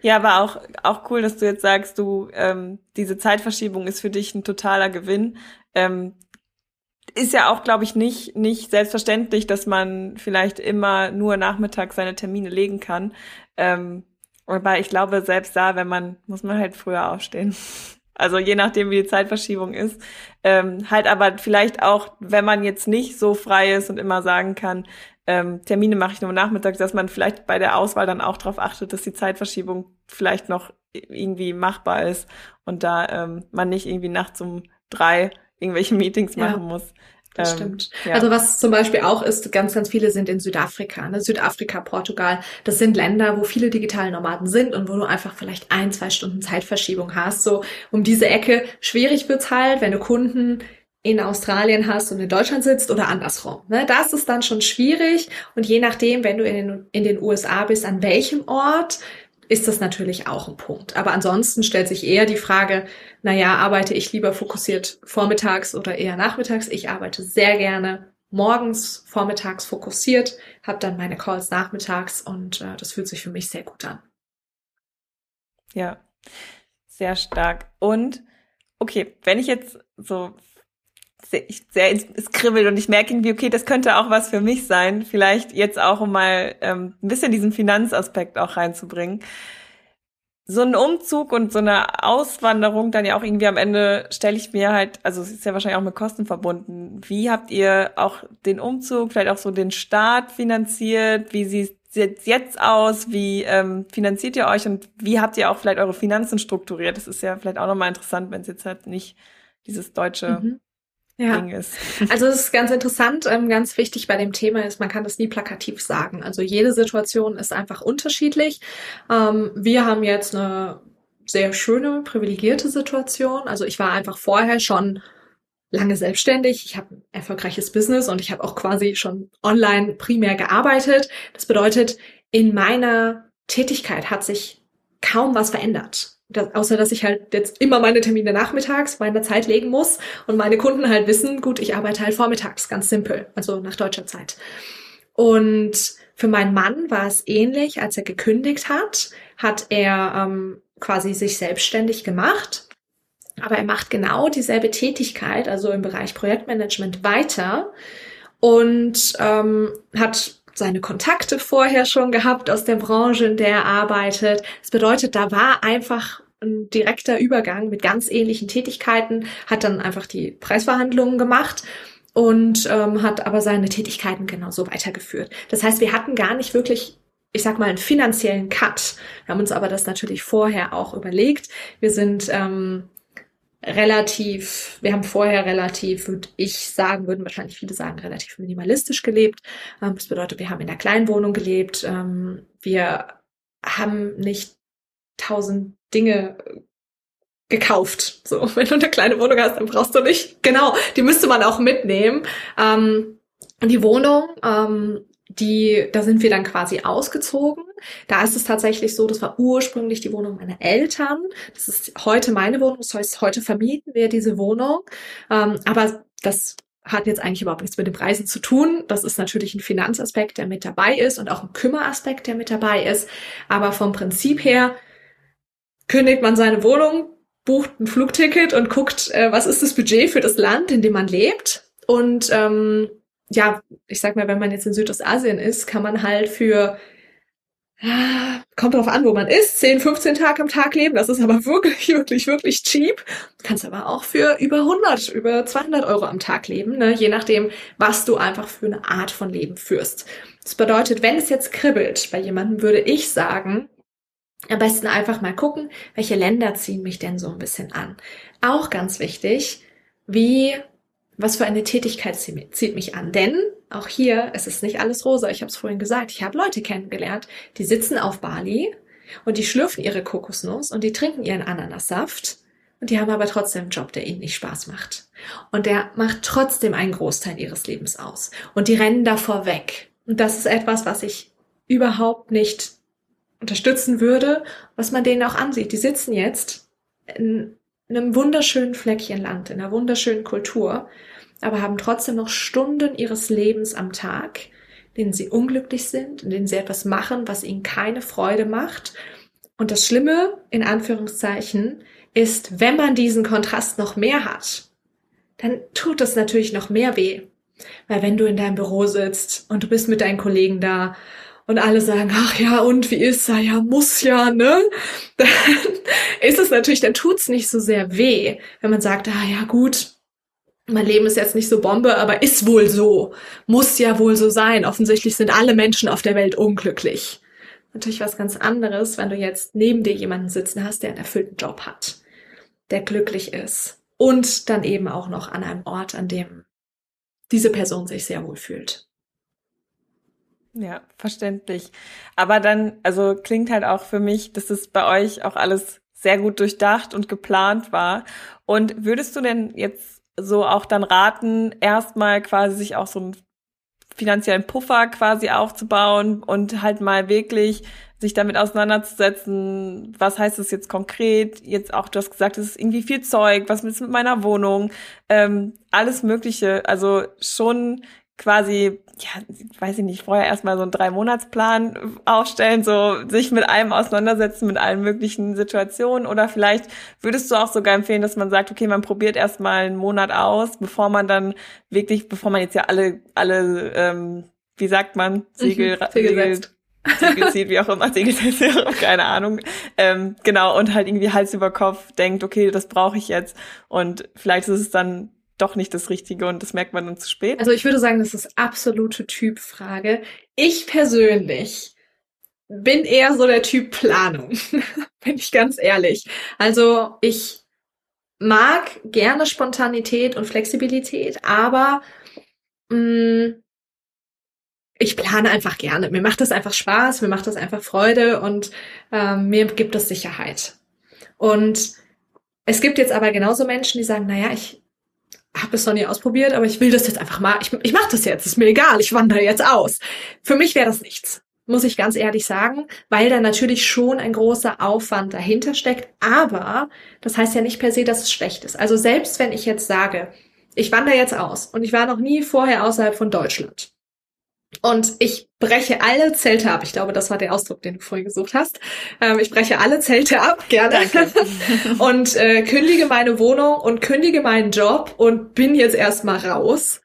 Ja, aber auch, auch cool, dass du jetzt sagst, du, ähm, diese Zeitverschiebung ist für dich ein totaler Gewinn. Ähm, ist ja auch, glaube ich, nicht, nicht selbstverständlich, dass man vielleicht immer nur nachmittags seine Termine legen kann. Ähm, aber ich glaube, selbst da, wenn man, muss man halt früher aufstehen. (laughs) Also je nachdem, wie die Zeitverschiebung ist. Ähm, halt aber vielleicht auch, wenn man jetzt nicht so frei ist und immer sagen kann, ähm, Termine mache ich nur nachmittags, dass man vielleicht bei der Auswahl dann auch darauf achtet, dass die Zeitverschiebung vielleicht noch irgendwie machbar ist und da ähm, man nicht irgendwie nachts um drei irgendwelche Meetings machen ja. muss. Das ähm, stimmt. Ja. Also was zum Beispiel auch ist, ganz, ganz viele sind in Südafrika. Ne? Südafrika, Portugal, das sind Länder, wo viele digitale Nomaden sind und wo du einfach vielleicht ein, zwei Stunden Zeitverschiebung hast. So um diese Ecke schwierig wird's halt, wenn du Kunden in Australien hast und in Deutschland sitzt oder andersrum. Ne? Das ist dann schon schwierig und je nachdem, wenn du in den, in den USA bist, an welchem Ort, ist das natürlich auch ein Punkt. Aber ansonsten stellt sich eher die Frage, naja, arbeite ich lieber fokussiert vormittags oder eher nachmittags? Ich arbeite sehr gerne morgens, vormittags fokussiert, habe dann meine Calls nachmittags und äh, das fühlt sich für mich sehr gut an. Ja, sehr stark. Und okay, wenn ich jetzt so sehr, sehr es kribbelt und ich merke irgendwie, okay, das könnte auch was für mich sein. Vielleicht jetzt auch, um mal ähm, ein bisschen diesen Finanzaspekt auch reinzubringen. So ein Umzug und so eine Auswanderung dann ja auch irgendwie am Ende stelle ich mir halt, also es ist ja wahrscheinlich auch mit Kosten verbunden. Wie habt ihr auch den Umzug, vielleicht auch so den Start finanziert? Wie sieht es jetzt aus? Wie ähm, finanziert ihr euch und wie habt ihr auch vielleicht eure Finanzen strukturiert? Das ist ja vielleicht auch nochmal interessant, wenn es jetzt halt nicht dieses deutsche mhm ja. Ding ist. Also es ist ganz interessant, ähm, ganz wichtig bei dem Thema ist, man kann das nie plakativ sagen. Also jede Situation ist einfach unterschiedlich. Ähm, wir haben jetzt eine sehr schöne, privilegierte Situation. Also ich war einfach vorher schon lange selbstständig, ich habe ein erfolgreiches Business und ich habe auch quasi schon online primär gearbeitet. Das bedeutet, in meiner Tätigkeit hat sich kaum was verändert. Das, außer dass ich halt jetzt immer meine Termine nachmittags meiner Zeit legen muss und meine Kunden halt wissen, gut, ich arbeite halt vormittags, ganz simpel, also nach deutscher Zeit. Und für meinen Mann war es ähnlich, als er gekündigt hat, hat er ähm, quasi sich selbstständig gemacht. Aber er macht genau dieselbe Tätigkeit, also im Bereich Projektmanagement weiter und ähm, hat seine Kontakte vorher schon gehabt aus der Branche, in der er arbeitet. Das bedeutet, da war einfach ein direkter Übergang mit ganz ähnlichen Tätigkeiten, hat dann einfach die Preisverhandlungen gemacht und ähm, hat aber seine Tätigkeiten genauso weitergeführt. Das heißt, wir hatten gar nicht wirklich ich sag mal, einen finanziellen Cut. Wir haben uns aber das natürlich vorher auch überlegt. Wir sind ähm, relativ, wir haben vorher relativ, würde ich sagen, würden wahrscheinlich viele sagen, relativ minimalistisch gelebt. Ähm, das bedeutet, wir haben in der kleinen Wohnung gelebt. Ähm, wir haben nicht tausend Dinge gekauft. So, (laughs) wenn du eine kleine Wohnung hast, dann brauchst du nicht. Genau, die müsste man auch mitnehmen. Ähm, die Wohnung, ähm, die, da sind wir dann quasi ausgezogen. Da ist es tatsächlich so, das war ursprünglich die Wohnung meiner Eltern. Das ist heute meine Wohnung. Das heißt, heute vermieten wir diese Wohnung. Ähm, aber das hat jetzt eigentlich überhaupt nichts mit den Preisen zu tun. Das ist natürlich ein Finanzaspekt, der mit dabei ist und auch ein Kümmeraspekt, der mit dabei ist. Aber vom Prinzip her kündigt man seine Wohnung, bucht ein Flugticket und guckt, äh, was ist das Budget für das Land, in dem man lebt. Und ähm, ja, ich sag mal, wenn man jetzt in Südostasien ist, kann man halt für kommt drauf an, wo man ist, 10, 15 Tage am Tag leben. Das ist aber (laughs) wirklich, wirklich, wirklich cheap. Du kannst aber auch für über 100, über 200 Euro am Tag leben, ne? je nachdem, was du einfach für eine Art von Leben führst. Das bedeutet, wenn es jetzt kribbelt bei jemandem, würde ich sagen, am besten einfach mal gucken, welche Länder ziehen mich denn so ein bisschen an. Auch ganz wichtig, wie was für eine Tätigkeit zieht mich an? Denn auch hier es ist nicht alles rosa. Ich habe es vorhin gesagt. Ich habe Leute kennengelernt, die sitzen auf Bali und die schlürfen ihre Kokosnuss und die trinken ihren Ananassaft und die haben aber trotzdem einen Job, der ihnen nicht Spaß macht. Und der macht trotzdem einen Großteil ihres Lebens aus. Und die rennen davor weg. Und das ist etwas, was ich überhaupt nicht unterstützen würde, was man denen auch ansieht. Die sitzen jetzt in in einem wunderschönen Fleckchen Land, in einer wunderschönen Kultur, aber haben trotzdem noch Stunden ihres Lebens am Tag, in denen sie unglücklich sind, in denen sie etwas machen, was ihnen keine Freude macht. Und das Schlimme, in Anführungszeichen, ist, wenn man diesen Kontrast noch mehr hat, dann tut es natürlich noch mehr weh. Weil wenn du in deinem Büro sitzt und du bist mit deinen Kollegen da und alle sagen, ach ja, und wie ist er? Ja, muss ja, ne? (laughs) Dann ist es natürlich, dann tut's nicht so sehr weh, wenn man sagt, ah ja, gut, mein Leben ist jetzt nicht so Bombe, aber ist wohl so. Muss ja wohl so sein. Offensichtlich sind alle Menschen auf der Welt unglücklich. Natürlich was ganz anderes, wenn du jetzt neben dir jemanden sitzen hast, der einen erfüllten Job hat, der glücklich ist und dann eben auch noch an einem Ort, an dem diese Person sich sehr wohl fühlt. Ja, verständlich. Aber dann, also klingt halt auch für mich, dass es bei euch auch alles sehr gut durchdacht und geplant war. Und würdest du denn jetzt so auch dann raten, erstmal quasi sich auch so einen finanziellen Puffer quasi aufzubauen und halt mal wirklich sich damit auseinanderzusetzen, was heißt das jetzt konkret? Jetzt auch, du hast gesagt, es ist irgendwie viel Zeug, was ist mit meiner Wohnung, ähm, alles Mögliche. Also schon quasi, ja, weiß ich nicht, vorher erstmal so einen Drei-Monats-Plan aufstellen, so sich mit allem auseinandersetzen, mit allen möglichen Situationen. Oder vielleicht würdest du auch sogar empfehlen, dass man sagt, okay, man probiert erstmal einen Monat aus, bevor man dann wirklich, bevor man jetzt ja alle, alle, ähm, wie sagt man, mhm. Segel, Segel, Segel zieht, wie auch immer, (laughs) Segel keine Ahnung. Ähm, genau, und halt irgendwie Hals über Kopf denkt, okay, das brauche ich jetzt. Und vielleicht ist es dann doch nicht das Richtige und das merkt man dann zu spät? Also ich würde sagen, das ist absolute Typfrage. Ich persönlich bin eher so der Typ Planung, (laughs) bin ich ganz ehrlich. Also ich mag gerne Spontanität und Flexibilität, aber mh, mm, ich plane einfach gerne. Mir macht das einfach Spaß, mir macht das einfach Freude und ähm, mir gibt es Sicherheit. Und es gibt jetzt aber genauso Menschen, die sagen, naja, ich habe es noch nie ausprobiert, aber ich will das jetzt einfach mal. Ich, ich mache das jetzt, ist mir egal, ich wandere jetzt aus. Für mich wäre das nichts, muss ich ganz ehrlich sagen, weil da natürlich schon ein großer Aufwand dahinter steckt. Aber das heißt ja nicht per se, dass es schlecht ist. Also selbst wenn ich jetzt sage, ich wandere jetzt aus und ich war noch nie vorher außerhalb von Deutschland und ich breche alle Zelte ab. Ich glaube, das war der Ausdruck, den du vorhin gesucht hast. Ähm, ich breche alle Zelte ab, gerne. (laughs) und äh, kündige meine Wohnung und kündige meinen Job und bin jetzt erstmal raus.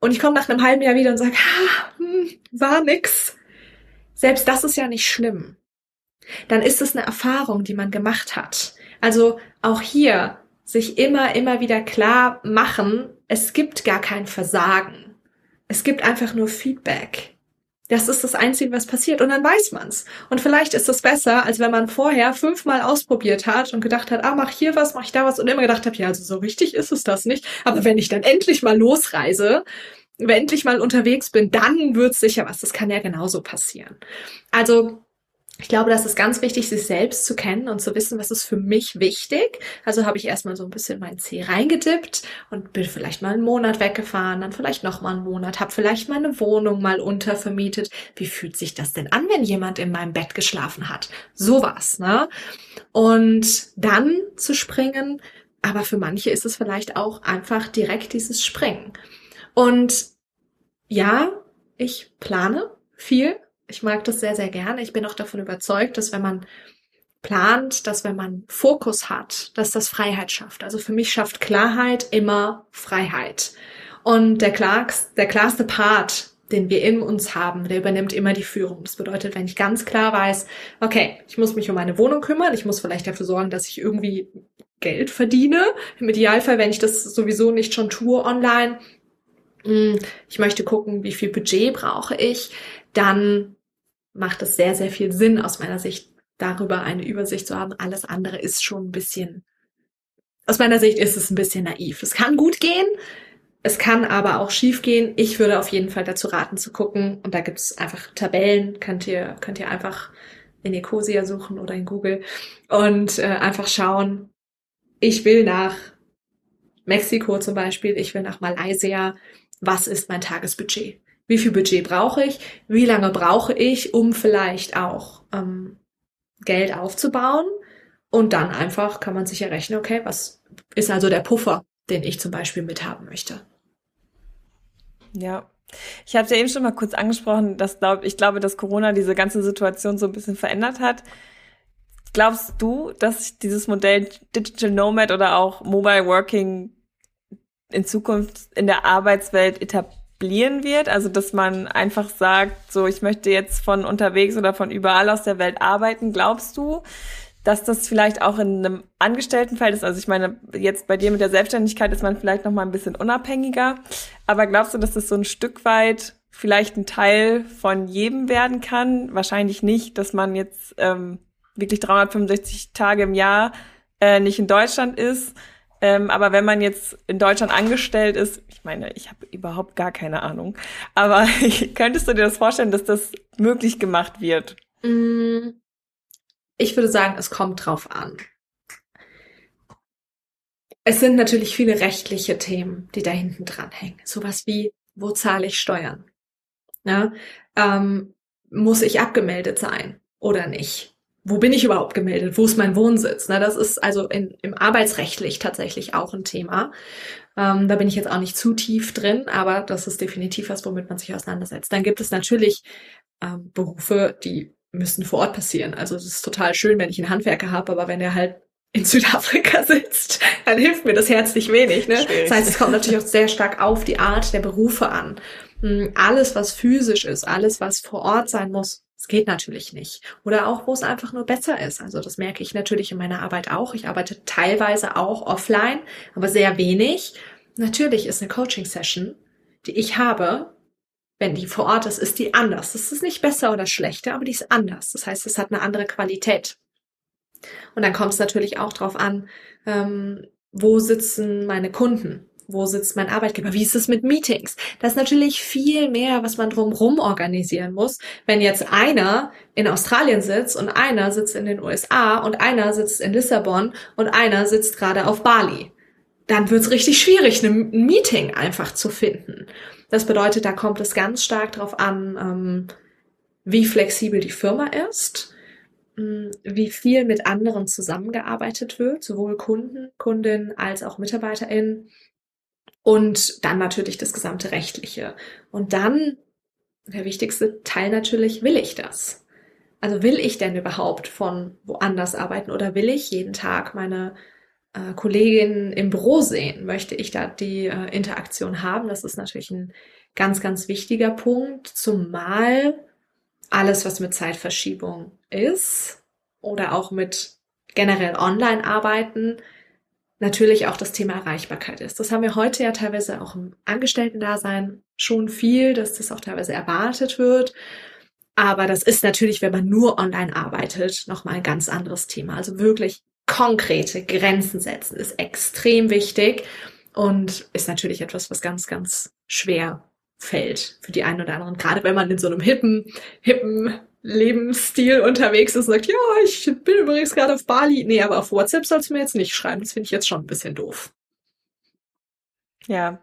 Und ich komme nach einem halben Jahr wieder und sage, ah, hm, war nix. Selbst das ist ja nicht schlimm. Dann ist es eine Erfahrung, die man gemacht hat. Also auch hier sich immer, immer wieder klar machen, es gibt gar kein Versagen es gibt einfach nur Feedback. Das ist das Einzige, was passiert. Und dann weiß man's. Und vielleicht ist das besser, als wenn man vorher fünfmal ausprobiert hat und gedacht hat, ah, mach hier was, mach ich da was und immer gedacht habe, ja, also so richtig ist es das nicht. Aber wenn ich dann endlich mal losreise, wenn endlich mal unterwegs bin, dann wird's sicher was. Das kann ja genauso passieren. Also ich glaube, das ist ganz wichtig, sich selbst zu kennen und zu wissen, was ist für mich wichtig. Also habe ich erstmal so ein bisschen mein C reingedippt und bin vielleicht mal einen Monat weggefahren, dann vielleicht noch mal einen Monat, habe vielleicht meine Wohnung mal untervermietet. Wie fühlt sich das denn an, wenn jemand in meinem Bett geschlafen hat? Sowas, ne? Und dann zu springen, aber für manche ist es vielleicht auch einfach direkt dieses Springen. Und ja, ich plane viel, ich mag das sehr, sehr gerne. Ich bin auch davon überzeugt, dass wenn man plant, dass wenn man Fokus hat, dass das Freiheit schafft. Also für mich schafft Klarheit immer Freiheit. Und der, klarst, der klarste Part, den wir in uns haben, der übernimmt immer die Führung. Das bedeutet, wenn ich ganz klar weiß, okay, ich muss mich um meine Wohnung kümmern, ich muss vielleicht dafür sorgen, dass ich irgendwie Geld verdiene. Im Idealfall, wenn ich das sowieso nicht schon tue online. Hm, ich möchte gucken, wie viel Budget brauche ich. Dann macht es sehr, sehr viel Sinn aus meiner Sicht, darüber eine Übersicht zu haben. Alles andere ist schon ein bisschen, aus meiner Sicht ist es ein bisschen naiv. Es kann gut gehen, es kann aber auch schief gehen. Ich würde auf jeden Fall dazu raten zu gucken. Und da gibt es einfach Tabellen, könnt ihr, könnt ihr einfach in Ecosia suchen oder in Google und äh, einfach schauen, ich will nach Mexiko zum Beispiel, ich will nach Malaysia, was ist mein Tagesbudget? Wie viel Budget brauche ich, wie lange brauche ich, um vielleicht auch ähm, Geld aufzubauen. Und dann einfach kann man sich errechnen, okay, was ist also der Puffer, den ich zum Beispiel mithaben möchte. Ja, ich habe ja eben schon mal kurz angesprochen, dass glaub, ich glaube, dass Corona diese ganze Situation so ein bisschen verändert hat. Glaubst du, dass dieses Modell Digital Nomad oder auch Mobile Working in Zukunft in der Arbeitswelt etabliert etablieren wird. Also, dass man einfach sagt, so, ich möchte jetzt von unterwegs oder von überall aus der Welt arbeiten. Glaubst du, dass das vielleicht auch in einem Angestelltenfeld ist? Also, ich meine, jetzt bei dir mit der Selbstständigkeit ist man vielleicht noch mal ein bisschen unabhängiger. Aber glaubst du, dass das so ein Stück weit vielleicht ein Teil von jedem werden kann? Wahrscheinlich nicht, dass man jetzt ähm, wirklich 365 Tage im Jahr äh, nicht in Deutschland ist ähm, aber wenn man jetzt in Deutschland angestellt ist, ich meine, ich habe überhaupt gar keine Ahnung, aber (laughs) könntest du dir das vorstellen, dass das möglich gemacht wird? Mm, ich würde sagen, es kommt drauf an. Es sind natürlich viele rechtliche Themen, die da hinten dran hängen. Sowas wie, wo zahle ich Steuern? Ja, ähm, muss ich abgemeldet sein oder nicht? Wo bin ich überhaupt gemeldet? Wo ist mein Wohnsitz? Na, das ist also in, im Arbeitsrechtlich tatsächlich auch ein Thema. Ähm, da bin ich jetzt auch nicht zu tief drin, aber das ist definitiv was, womit man sich auseinandersetzt. Dann gibt es natürlich ähm, Berufe, die müssen vor Ort passieren. Also es ist total schön, wenn ich einen Handwerker habe, aber wenn er halt in (laughs) Südafrika sitzt, dann hilft mir das herzlich wenig. Ne? Das heißt, es kommt natürlich auch sehr stark auf die Art der Berufe an. Hm, alles, was physisch ist, alles, was vor Ort sein muss, es geht natürlich nicht. Oder auch, wo es einfach nur besser ist. Also das merke ich natürlich in meiner Arbeit auch. Ich arbeite teilweise auch offline, aber sehr wenig. Natürlich ist eine Coaching-Session, die ich habe, wenn die vor Ort ist, ist die anders. Das ist nicht besser oder schlechter, aber die ist anders. Das heißt, es hat eine andere Qualität. Und dann kommt es natürlich auch drauf an, ähm, wo sitzen meine Kunden? Wo sitzt mein Arbeitgeber, wie ist es mit Meetings. Das ist natürlich viel mehr, was man drumherum organisieren muss. Wenn jetzt einer in Australien sitzt und einer sitzt in den USA und einer sitzt in Lissabon und einer sitzt gerade auf Bali. dann wird's richtig schwierig, ein Meeting einfach zu finden. Das bedeutet, da kommt es ganz stark darauf an, ähm, wie flexibel die Firma ist, hm, wie viel mit anderen zusammengearbeitet wird, sowohl Kunden, Kundinnen als auch MitarbeiterInnen und dann natürlich das gesamte Rechtliche. Und dann der wichtigste Teil natürlich, will ich das? Also will ich denn überhaupt von woanders arbeiten oder will ich jeden Tag meine äh, Kolleginnen im Büro sehen? Möchte ich da die äh, Interaktion haben? Das ist natürlich ein ganz, ganz wichtiger Punkt, zumal alles, was mit Zeitverschiebung ist oder auch mit generell Online-Arbeiten, natürlich auch das Thema Erreichbarkeit ist. Das haben wir heute ja teilweise auch im Angestellten-Dasein schon viel, dass das auch teilweise erwartet wird. Aber das ist natürlich, wenn man nur online arbeitet, nochmal ein ganz anderes Thema. Also wirklich konkrete Grenzen setzen ist extrem wichtig und ist natürlich etwas, was ganz, ganz schwer fällt für die einen oder anderen. Gerade wenn man in so einem hippen, hippen Lebensstil unterwegs ist und sagt, ja, ich bin übrigens gerade auf Bali. Nee, aber auf WhatsApp sollst du mir jetzt nicht schreiben. Das finde ich jetzt schon ein bisschen doof. Ja,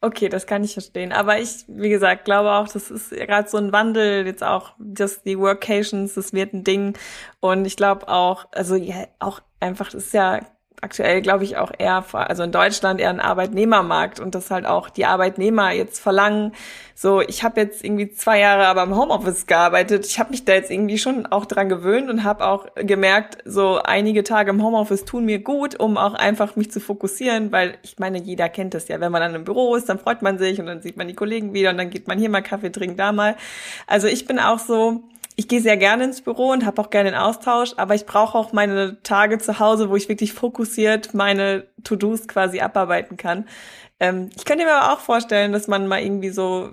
okay, das kann ich verstehen. Aber ich, wie gesagt, glaube auch, das ist gerade so ein Wandel, jetzt auch, dass die Workations, das wird ein Ding. Und ich glaube auch, also ja, auch einfach, das ist ja aktuell, glaube ich, auch eher, also in Deutschland eher ein Arbeitnehmermarkt und das halt auch die Arbeitnehmer jetzt verlangen. So, ich habe jetzt irgendwie zwei Jahre aber im Homeoffice gearbeitet. Ich habe mich da jetzt irgendwie schon auch dran gewöhnt und habe auch gemerkt, so einige Tage im Homeoffice tun mir gut, um auch einfach mich zu fokussieren, weil ich meine, jeder kennt das ja. Wenn man dann im Büro ist, dann freut man sich und dann sieht man die Kollegen wieder und dann geht man hier mal Kaffee trinken, da mal. Also ich bin auch so, ich gehe sehr gerne ins Büro und habe auch gerne den Austausch, aber ich brauche auch meine Tage zu Hause, wo ich wirklich fokussiert meine To-Dos quasi abarbeiten kann. Ähm, ich könnte mir aber auch vorstellen, dass man mal irgendwie so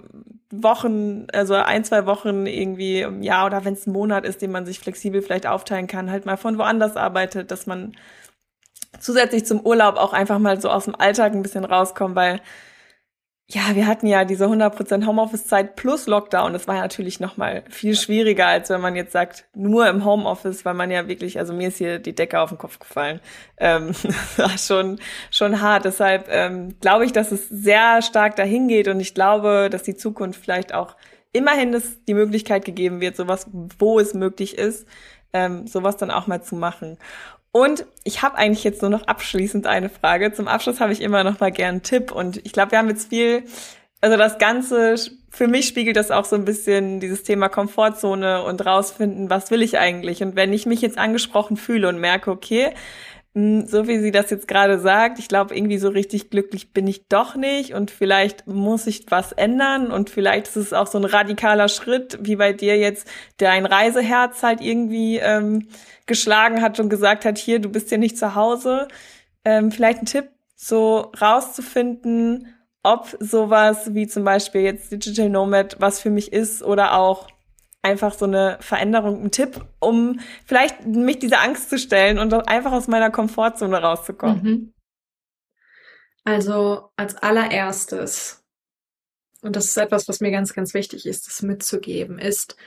Wochen, also ein, zwei Wochen irgendwie im Jahr oder wenn es ein Monat ist, den man sich flexibel vielleicht aufteilen kann, halt mal von woanders arbeitet, dass man zusätzlich zum Urlaub auch einfach mal so aus dem Alltag ein bisschen rauskommt, weil ja, wir hatten ja diese 100% Homeoffice-Zeit plus Lockdown. Das war ja natürlich noch mal viel schwieriger, als wenn man jetzt sagt, nur im Homeoffice, weil man ja wirklich, also mir ist hier die Decke auf den Kopf gefallen. Ähm, das (laughs) war schon, schon hart. Deshalb ähm, glaube ich, dass es sehr stark dahin geht und ich glaube, dass die Zukunft vielleicht auch immerhin das, die Möglichkeit gegeben wird, sowas, wo es möglich ist, ähm, sowas dann auch mal zu machen. Und ich habe eigentlich jetzt nur noch abschließend eine Frage. Zum Abschluss habe ich immer noch mal gern einen Tipp. Und ich glaube, wir haben jetzt viel, also das Ganze, für mich spiegelt das auch so ein bisschen dieses Thema Komfortzone und rausfinden, was will ich eigentlich? Und wenn ich mich jetzt angesprochen fühle und merke, okay, so wie sie das jetzt gerade sagt, ich glaube, irgendwie so richtig glücklich bin ich doch nicht und vielleicht muss ich was ändern und vielleicht ist es auch so ein radikaler Schritt, wie bei dir jetzt, der ein Reiseherz halt irgendwie ähm, geschlagen hat und gesagt hat, hier, du bist hier nicht zu Hause. Ähm, vielleicht ein Tipp, so rauszufinden, ob sowas wie zum Beispiel jetzt Digital Nomad was für mich ist oder auch einfach so eine Veränderung, ein Tipp, um vielleicht mich dieser Angst zu stellen und einfach aus meiner Komfortzone rauszukommen. Mhm. Also als allererstes, und das ist etwas, was mir ganz, ganz wichtig ist, das mitzugeben, ist,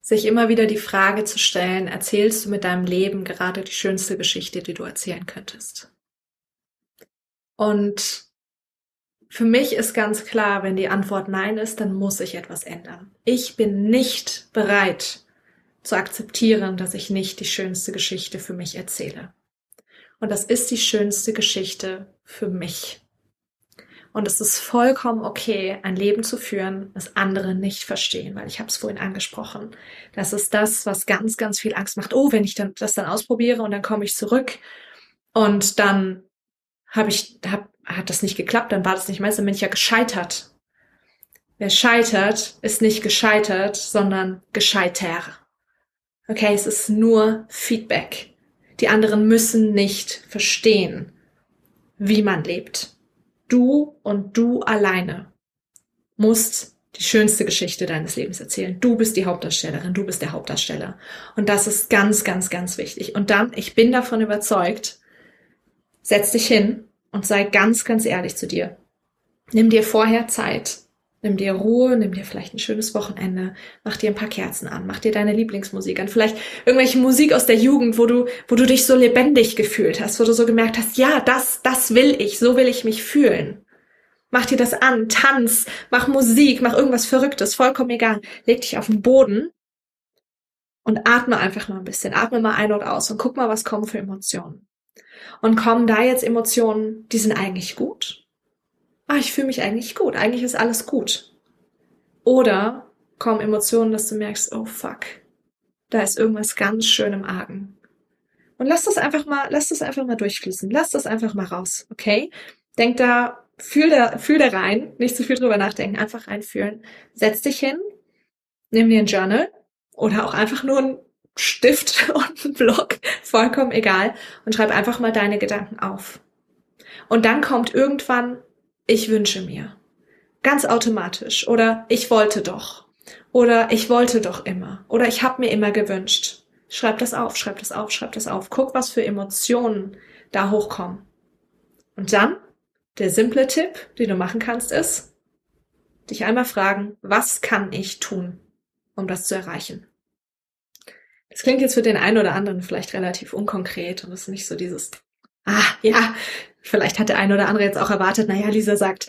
sich immer wieder die Frage zu stellen, erzählst du mit deinem Leben gerade die schönste Geschichte, die du erzählen könntest? Und für mich ist ganz klar, wenn die Antwort Nein ist, dann muss ich etwas ändern. Ich bin nicht bereit zu akzeptieren, dass ich nicht die schönste Geschichte für mich erzähle. Und das ist die schönste Geschichte für mich. Und es ist vollkommen okay, ein Leben zu führen, das andere nicht verstehen, weil ich habe es vorhin angesprochen. Das ist das, was ganz, ganz viel Angst macht. Oh, wenn ich dann das dann ausprobiere und dann komme ich zurück und dann habe ich, hab, hat das nicht geklappt, dann war das nicht meins, dann bin ich ja gescheitert. Wer scheitert, ist nicht gescheitert, sondern gescheiter. Okay, es ist nur Feedback. Die anderen müssen nicht verstehen, wie man lebt. Du und du alleine musst die schönste Geschichte deines Lebens erzählen. Du bist die Hauptdarstellerin, du bist der Hauptdarsteller. Und das ist ganz, ganz, ganz wichtig. Und dann, ich bin davon überzeugt, setz dich hin und sei ganz, ganz ehrlich zu dir. Nimm dir vorher Zeit. Nimm dir Ruhe, nimm dir vielleicht ein schönes Wochenende, mach dir ein paar Kerzen an, mach dir deine Lieblingsmusik an, vielleicht irgendwelche Musik aus der Jugend, wo du, wo du dich so lebendig gefühlt hast, wo du so gemerkt hast, ja, das, das will ich, so will ich mich fühlen. Mach dir das an, tanz, mach Musik, mach irgendwas Verrücktes, vollkommen egal. Leg dich auf den Boden und atme einfach mal ein bisschen, atme mal ein und aus und guck mal, was kommen für Emotionen. Und kommen da jetzt Emotionen, die sind eigentlich gut? ah, ich fühle mich eigentlich gut, eigentlich ist alles gut. Oder kommen Emotionen, dass du merkst, oh fuck, da ist irgendwas ganz schön im Argen. Und lass das einfach mal, lass das einfach mal durchfließen. Lass das einfach mal raus, okay? Denk da, fühl da, fühl da rein, nicht zu viel drüber nachdenken, einfach reinfühlen. Setz dich hin, nimm dir ein Journal oder auch einfach nur ein Stift (laughs) und einen Block, vollkommen egal, und schreib einfach mal deine Gedanken auf. Und dann kommt irgendwann ich wünsche mir. Ganz automatisch. Oder ich wollte doch. Oder ich wollte doch immer. Oder ich habe mir immer gewünscht. Schreib das auf, schreib das auf, schreib das auf. Guck, was für Emotionen da hochkommen. Und dann, der simple Tipp, den du machen kannst, ist, dich einmal fragen, was kann ich tun, um das zu erreichen? Das klingt jetzt für den einen oder anderen vielleicht relativ unkonkret und ist nicht so dieses, ah, ja, Vielleicht hat der eine oder andere jetzt auch erwartet, naja, Lisa sagt,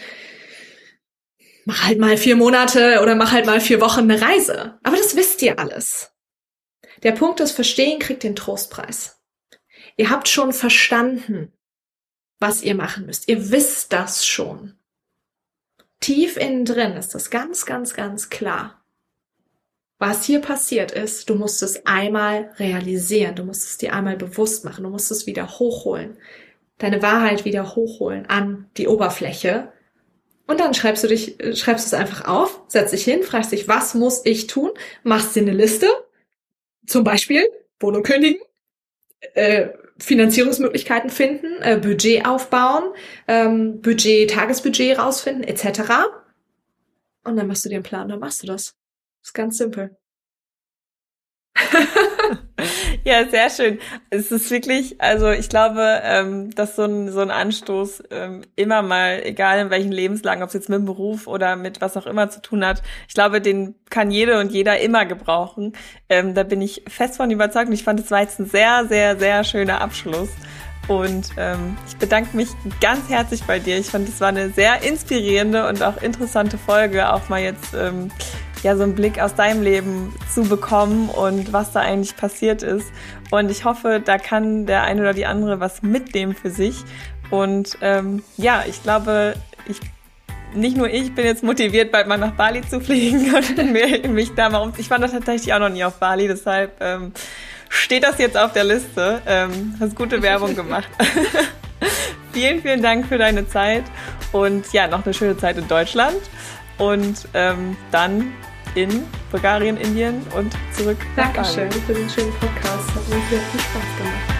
mach halt mal vier Monate oder mach halt mal vier Wochen eine Reise. Aber das wisst ihr alles. Der Punkt ist, Verstehen kriegt den Trostpreis. Ihr habt schon verstanden, was ihr machen müsst. Ihr wisst das schon. Tief innen drin ist das ganz, ganz, ganz klar. Was hier passiert ist, du musst es einmal realisieren, du musst es dir einmal bewusst machen, du musst es wieder hochholen deine Wahrheit wieder hochholen an die Oberfläche. Und dann schreibst du dich, schreibst es einfach auf, setzt dich hin, fragst dich, was muss ich tun? Machst dir eine Liste. Zum Beispiel Wohnung kündigen, äh, Finanzierungsmöglichkeiten finden, äh, Budget aufbauen, ähm, Budget, Tagesbudget rausfinden, etc. Und dann machst du dir einen Plan, dann machst du. Das ist ganz simpel. (laughs) ja, sehr schön. Es ist wirklich, also ich glaube, ähm, dass so ein, so ein Anstoß ähm, immer mal, egal in welchen Lebenslagen, ob es jetzt mit dem Beruf oder mit was auch immer zu tun hat, ich glaube, den kann jede und jeder immer gebrauchen. Ähm, da bin ich fest von überzeugt und ich fand, es war jetzt ein sehr, sehr, sehr schöner Abschluss. Und ähm, ich bedanke mich ganz herzlich bei dir. Ich fand, es war eine sehr inspirierende und auch interessante Folge, auch mal jetzt ähm, ja so einen Blick aus deinem Leben zu bekommen und was da eigentlich passiert ist. Und ich hoffe, da kann der eine oder die andere was mitnehmen für sich. Und ähm, ja, ich glaube, ich nicht nur ich bin jetzt motiviert, bald mal nach Bali zu fliegen (laughs) und mich da mal um. Ich war tatsächlich auch noch nie auf Bali, deshalb ähm, steht das jetzt auf der Liste. Ähm, hast gute Werbung gemacht. (laughs) vielen, vielen Dank für deine Zeit und ja, noch eine schöne Zeit in Deutschland. Und ähm, dann in Bulgarien, Indien und zurück. Dankeschön für den schönen Podcast. Hat mir sehr viel Spaß gemacht.